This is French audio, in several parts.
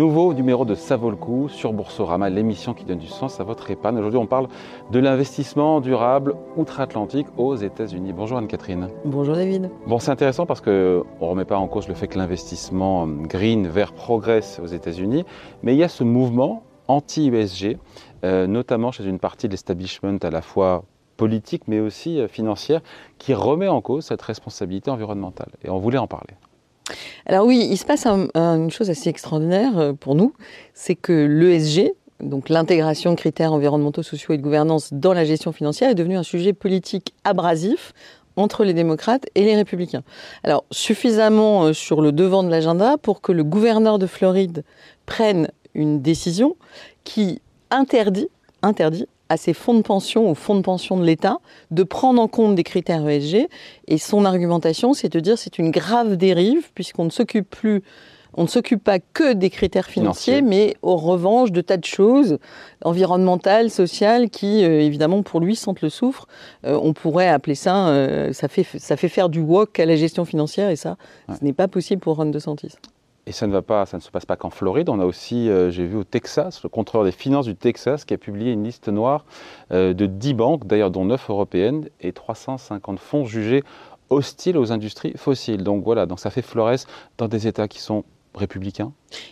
Nouveau numéro de Ça vaut le coup sur Boursorama, l'émission qui donne du sens à votre épargne. Aujourd'hui, on parle de l'investissement durable outre-Atlantique aux États-Unis. Bonjour Anne-Catherine. Bonjour David. Bon, c'est intéressant parce qu'on ne remet pas en cause le fait que l'investissement green vert progresse aux États-Unis, mais il y a ce mouvement anti-USG, euh, notamment chez une partie de l'establishment à la fois politique mais aussi euh, financière, qui remet en cause cette responsabilité environnementale. Et on voulait en parler. Alors oui, il se passe une chose assez extraordinaire euh, pour nous, c'est que l'ESG, donc l'intégration de critères environnementaux, sociaux et de gouvernance dans la gestion financière, est devenu un sujet politique abrasif entre les démocrates et les républicains. Alors suffisamment euh, sur le devant de l'agenda pour que le gouverneur de Floride prenne une décision qui interdit, interdit à ses fonds de pension, aux fonds de pension de l'État, de prendre en compte des critères ESG. Et son argumentation, c'est de dire c'est une grave dérive, puisqu'on ne s'occupe plus on ne s'occupe pas que des critères financiers, mais en revanche de tas de choses environnementales, sociales, qui euh, évidemment pour lui sentent le souffre. Euh, on pourrait appeler ça, euh, ça, fait, ça fait faire du wok à la gestion financière, et ça, ce n'est pas possible pour Ron DeSantis. Et ça ne, se passe pas qu'en Floride. On a aussi, euh, j'ai vu au Texas, le contrôleur des finances du Texas qui a publié une liste noire euh, de 10 banques, d'ailleurs dont 9 européennes, et 350 fonds jugés hostiles aux industries fossiles. Donc voilà, donc ça fait Flores dans des États qui sont républicains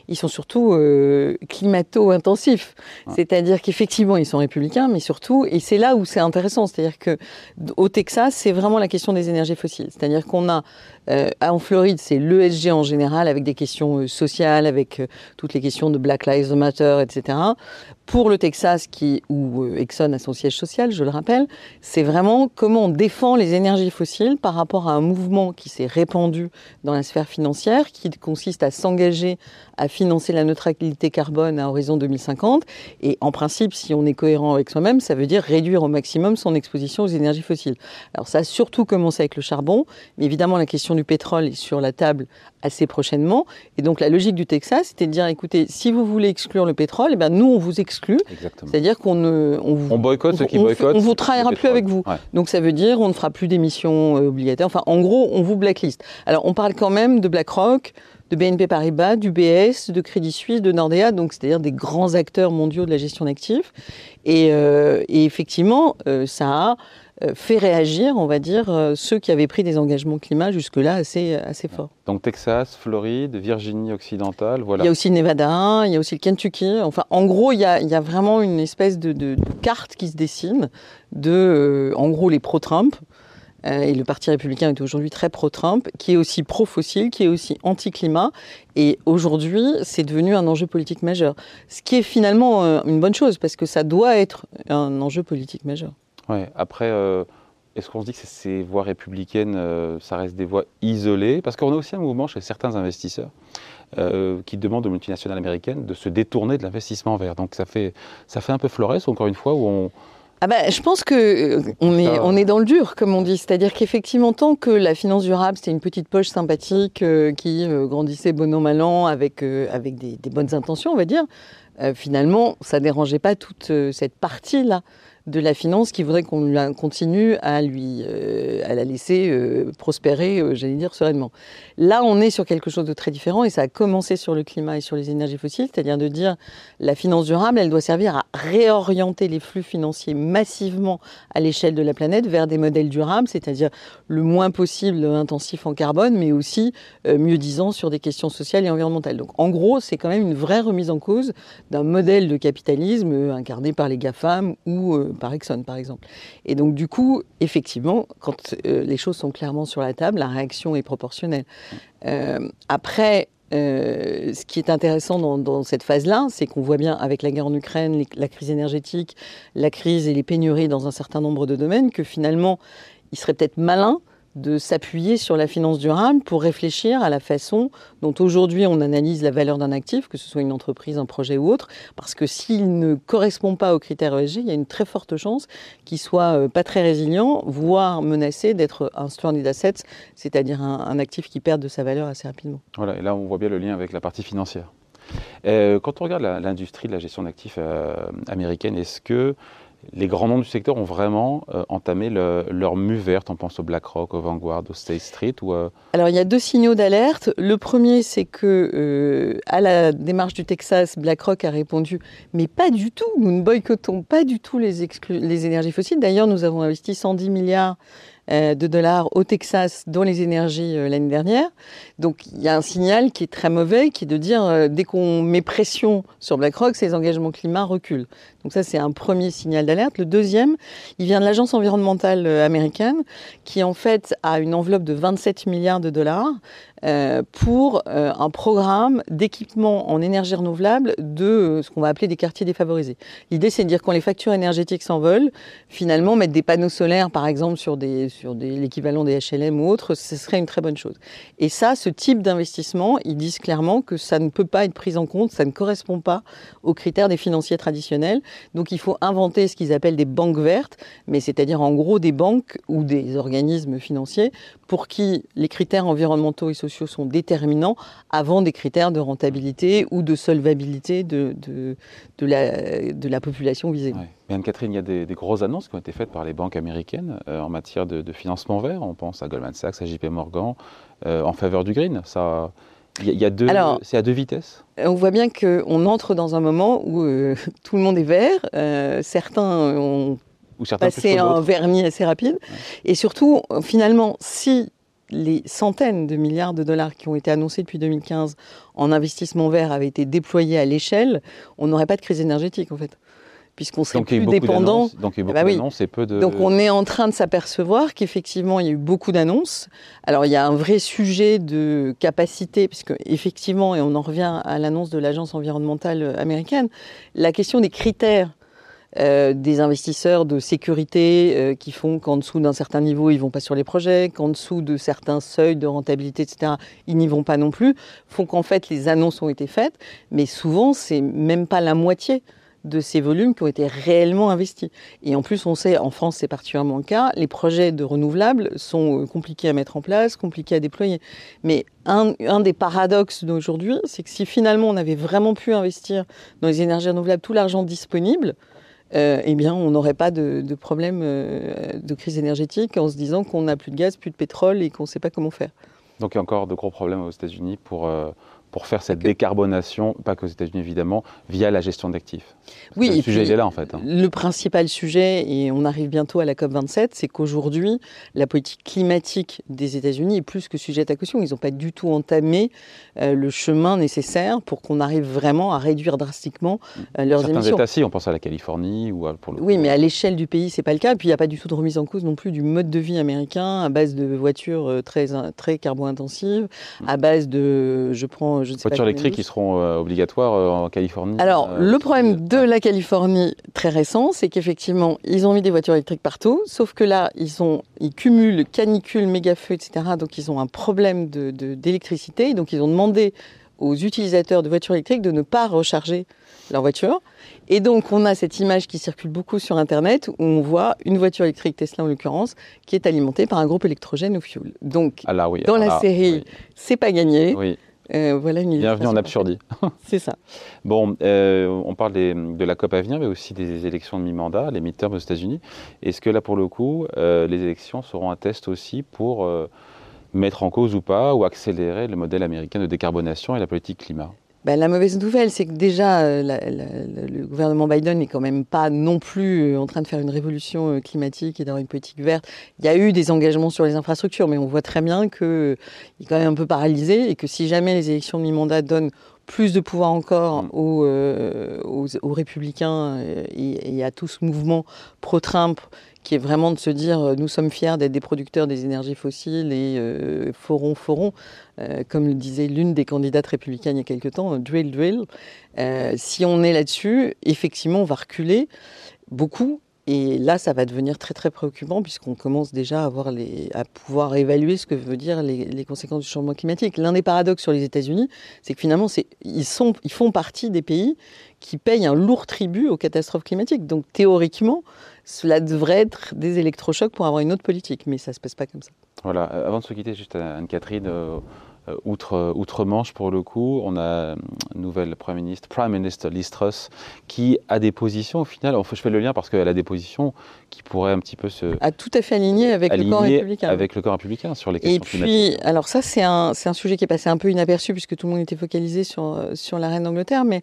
Ils sont surtout euh, climato-intensifs. C'est-à-dire qu'effectivement, ils sont républicains, mais surtout, et c'est là où c'est intéressant, c'est-à-dire qu'au Texas, c'est vraiment la question des énergies fossiles. C'est-à-dire qu'on a, euh, en Floride, c'est l'ESG en général, avec des questions euh, sociales, avec toutes les questions de Black Lives Matter, etc. Pour le Texas, qui, où Exxon a son siège social, je le rappelle, c'est vraiment comment on défend les énergies fossiles par rapport à un mouvement qui s'est répandu dans la sphère financière, qui consiste à s'engager à financer la neutralité carbone à horizon 2050. Et en principe, si on est cohérent avec soi-même, ça veut dire réduire au maximum son exposition aux énergies fossiles. Alors ça a surtout commencé avec le charbon, mais évidemment la question du pétrole est sur la table assez prochainement. Et donc la logique du Texas, c'était de dire, écoutez, si vous voulez exclure le pétrole, eh ben, nous, on vous exclut. C'est-à-dire qu'on ne... On, vous, on boycotte ceux qui boycottent. On vous travaillera plus avec vous. Donc ça veut dire, on ne fera plus d'émissions euh, obligataires. Enfin, en gros, on vous blacklist. Alors on parle quand même de BlackRock, de BNP Paribas, du BS, de Crédit Suisse, de Nordea, donc c'est-à-dire des grands acteurs mondiaux de la gestion d'actifs. Et, euh, effectivement, euh, ça a euh, fait réagir, on va dire, ceux qui avaient pris des engagements climat jusque-là assez, assez forts. Donc Texas, Floride, Virginie occidentale, voilà. Il y a aussi le Nevada, il y a aussi le Kentucky. Enfin, en gros, il y a, il y a vraiment une espèce de, de, carte qui se dessine de, en gros, les pro-Trump, et le Parti républicain est aujourd'hui très pro-Trump, qui est aussi pro-fossile, qui est aussi anti-climat. Et aujourd'hui, c'est devenu un enjeu politique majeur. Ce qui est finalement euh, une bonne chose, parce que ça doit être un enjeu politique majeur. Oui, après, euh, est-ce qu'on se dit que ces voies républicaines, ça reste des voies isolées? Parce qu'on a aussi un mouvement chez certains investisseurs qui demandent aux multinationales américaines de se détourner de l'investissement vert. Donc ça fait, ça fait un peu Flores, encore une fois, où on ah bah, je pense que euh, on est, on est dans le dur, comme on dit. C'est-à-dire qu'effectivement, tant que la finance durable, c'était une petite poche sympathique euh, qui euh, grandissait bon an, mal an, avec, avec des, des, bonnes intentions, on va dire, finalement, ça dérangeait pas toute cette partie-là de la finance qui voudrait qu'on continue à lui, euh, à la laisser euh, prospérer, euh, j'allais dire sereinement. Là, on est sur quelque chose de très différent et ça a commencé sur le climat et sur les énergies fossiles, c'est-à-dire de dire la finance durable, elle doit servir à réorienter les flux financiers massivement à l'échelle de la planète vers des modèles durables, c'est-à-dire le moins possible intensif en carbone, mais aussi mieux disant sur des questions sociales et environnementales. Donc, en gros, c'est quand même une vraie remise en cause d'un modèle de capitalisme incarné par les GAFAM ou par Exxon, par exemple. Et donc, du coup, effectivement, quand euh, les choses sont clairement sur la table, la réaction est proportionnelle. Euh, après, euh, ce qui est intéressant dans, dans cette phase-là, c'est qu'on voit bien avec la guerre en Ukraine, la crise énergétique, la crise et les pénuries dans un certain nombre de domaines, que finalement, il serait peut-être malin de s'appuyer sur la finance durable pour réfléchir à la façon dont aujourd'hui on analyse la valeur d'un actif, que ce soit une entreprise, un projet ou autre, parce que s'il ne correspond pas aux critères ESG, il y a une très forte chance qu'il soit euh, pas très résilient, voire menacé d'être un stranded asset, c'est-à-dire un, actif qui perd de sa valeur assez rapidement. Voilà, et là on voit bien le lien avec la partie financière. Euh, quand on regarde l'industrie de la gestion d'actifs euh, américaine, est-ce que les grands noms du secteur ont vraiment euh, entamé leur mue verte. On pense au BlackRock, au Vanguard, au State Street euh, Alors il y a deux signaux d'alerte. Le premier, c'est que euh, à la démarche du Texas, BlackRock a répondu mais pas du tout. Nous ne boycottons pas du tout les, énergies fossiles. D'ailleurs, nous avons investi 110 milliards de dollars au Texas dans les énergies euh, l'année dernière. Donc il y a un signal qui est très mauvais, qui est de dire euh, dès qu'on met pression sur BlackRock, ces engagements climat reculent. Donc ça c'est un premier signal d'alerte. Le deuxième, il vient de l'agence environnementale américaine qui en fait a une enveloppe de 27 milliards de dollars euh, pour euh, un programme d'équipement en énergie renouvelable de euh, ce qu'on va appeler des quartiers défavorisés. L'idée, c'est de dire quand les factures énergétiques s'envolent, finalement, mettre des panneaux solaires, par exemple, sur, des, sur des, l'équivalent des HLM ou autres, ce serait une très bonne chose. Et ça, ce type d'investissement, ils disent clairement que ça ne peut pas être pris en compte, ça ne correspond pas aux critères des financiers traditionnels. Donc, il faut inventer ce qu'ils appellent des banques vertes, mais c'est-à-dire en gros des banques ou des organismes financiers pour qui les critères environnementaux et sociaux sont déterminants avant des critères de rentabilité ou de solvabilité de, de, de, la, de la, population visée. Anne-Catherine, il y a des, grosses annonces qui ont été faites par les banques américaines euh, en matière de, financement vert. On pense à Goldman Sachs, à JP Morgan, euh, en faveur du green. Ça, il y a deux, c'est à deux vitesses. On voit bien qu'on entre dans un moment où euh, tout le monde est vert. certains ont ou certains passé un vernis assez rapide. Et surtout, finalement, si les centaines de milliards de dollars qui ont été annoncés depuis 2015 en investissement vert avaient été déployés à l'échelle, on n'aurait pas de crise énergétique en fait. Puisqu'on serait plus dépendant. Donc, il y a beaucoup bah et peu de. Donc on est en train de s'apercevoir qu'effectivement il y a eu beaucoup d'annonces. Alors il y a un vrai sujet de capacité, puisque effectivement, et on en revient à l'annonce de l'agence environnementale américaine, la question des critères euh, des investisseurs de sécurité euh, qui font qu'en dessous d'un certain niveau, ils vont pas sur les projets, qu'en dessous de certains seuils de rentabilité, etc., ils n'y vont pas non plus, font qu'en fait les annonces ont été faites, mais souvent c'est même pas la moitié de ces volumes qui ont été réellement investis. Et en plus, on sait, en France, c'est particulièrement le cas, les projets de renouvelables sont euh, compliqués à mettre en place, compliqués à déployer. Mais un, un des paradoxes d'aujourd'hui, c'est que si finalement on avait vraiment pu investir dans les énergies renouvelables tout l'argent disponible, euh, eh bien, on n'aurait pas de, problème euh, de crise énergétique en se disant qu'on n'a plus de gaz, plus de pétrole et qu'on ne sait pas comment faire. Donc il y a encore de gros problèmes aux États-Unis pour, euh, pour faire cette décarbonation, pas qu'aux États-Unis évidemment, via la gestion d'actifs. Oui, le sujet il est là en fait. Hein. Le principal sujet, et on arrive bientôt à la COP 27, c'est qu'aujourd'hui, la politique climatique des États-Unis est plus que sujette à caution. Ils n'ont pas du tout entamé euh, le chemin nécessaire pour qu'on arrive vraiment à réduire drastiquement euh, leurs Certains émissions. États, si, on pense à la Californie ou pour le. Oui, mais à l'échelle du pays, c'est pas le cas. Et puis il n'y a pas du tout de remise en cause non plus du mode de vie américain à base de voitures euh, très très carbo-intensives, à base de, je prends je Voitures électriques qui seront euh, obligatoires euh, en Californie Alors, euh, le problème de la Californie très récent, c'est qu'effectivement, ils ont mis des voitures électriques partout, sauf que là, ils, ont, ils cumulent canicule, méga-feu, etc. Donc, ils ont un problème d'électricité. De, donc, ils ont demandé aux utilisateurs de voitures électriques de ne pas recharger leur voiture. Et donc, on a cette image qui circule beaucoup sur Internet où on voit une voiture électrique, Tesla en l'occurrence, qui est alimentée par un groupe électrogène au fuel. Donc, ah oui, dans la série, c'est pas gagné. Oui. Euh, voilà une Bienvenue en absurdie. C'est ça. Bon, euh, on parle de la COP à venir, mais aussi des élections de mi-mandat, les midterms aux États-Unis. Est-ce que là, pour le coup, euh, les élections seront un test aussi pour mettre en cause ou pas, ou accélérer le modèle américain de décarbonation et la politique climat? Ben, la mauvaise nouvelle, c'est que déjà, euh, le gouvernement Biden n'est quand même pas non plus euh, en train de faire une révolution euh, climatique et d'avoir une politique verte. Il y a eu des engagements sur les infrastructures, mais on voit très bien qu'il est quand même un peu paralysé et que si jamais les élections de mi-mandat donnent plus de pouvoir encore mm. aux, aux, républicains et, et, à tout ce mouvement pro-Trump qui est vraiment de se dire euh, nous sommes fiers d'être des producteurs des énergies fossiles et euh, forons, forons, euh, comme le disait l'une des candidates républicaines il y a quelque temps, drill, drill. si on est là-dessus, effectivement, on va reculer beaucoup. Et là, ça va devenir très très préoccupant puisqu'on commence déjà à, les, à pouvoir évaluer ce que veut dire les, conséquences du changement climatique. L'un des paradoxes sur les États-Unis, c'est que finalement, ils, sont, ils font partie des pays qui payent un lourd tribut aux catastrophes climatiques. Donc théoriquement, cela devrait être des électrochocs pour avoir une autre politique, mais ça ne se passe pas comme ça. Voilà, euh, avant de se quitter, juste Anne-Catherine, euh, outre, outre-Manche pour le coup. On a une nouvelle Prime Ministre, Prime Minister Liz Truss, qui a des positions au final. Enfin, je fais le lien parce qu'elle a des positions qui pourraient un petit peu se. A tout à fait aligné avec le camp républicain. Avec le camp républicain sur les questions Et puis, alors ça, c'est un, c'est un sujet qui est passé un peu inaperçu puisque tout le monde était focalisé sur, sur la reine d'Angleterre, mais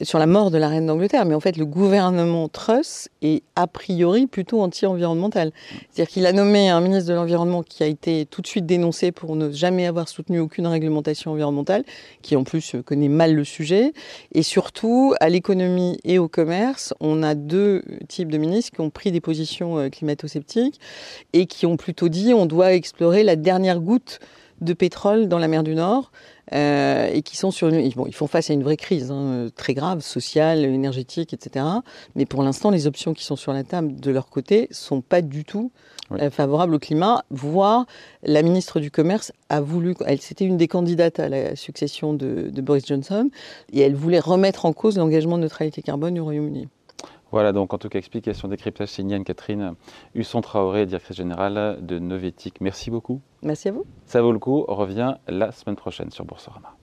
sur la mort de la reine d'Angleterre, mais en fait le gouvernement Truss est a priori plutôt anti-environnemental. C'est-à-dire qu'il a nommé un ministre de l'Environnement qui a été tout de suite dénoncé pour ne jamais avoir soutenu aucune réglementation environnementale, qui en plus connaît mal le sujet. Et surtout, à l'économie et au commerce, on a deux types de ministres qui ont pris des positions euh, climato-sceptiques et qui ont plutôt dit on doit explorer la dernière goutte de pétrole dans la mer du Nord euh, et qui sont sur bon, ils font face à une vraie crise hein, très grave, sociale, énergétique, etc. Mais pour l'instant, les options qui sont sur la table de leur côté sont pas du tout euh, favorables au climat. Voire la ministre du Commerce a voulu, elle c'était une des candidates à la succession de, de Boris Johnson, et elle voulait remettre en cause l'engagement de neutralité carbone du Royaume-Uni. Voilà, donc en tout cas, explication, décryptage, signale Catherine Husson-Traoré, directrice générale de Novetic. Merci beaucoup. Merci à vous. Ça vaut le coup, on revient la semaine prochaine sur Boursorama.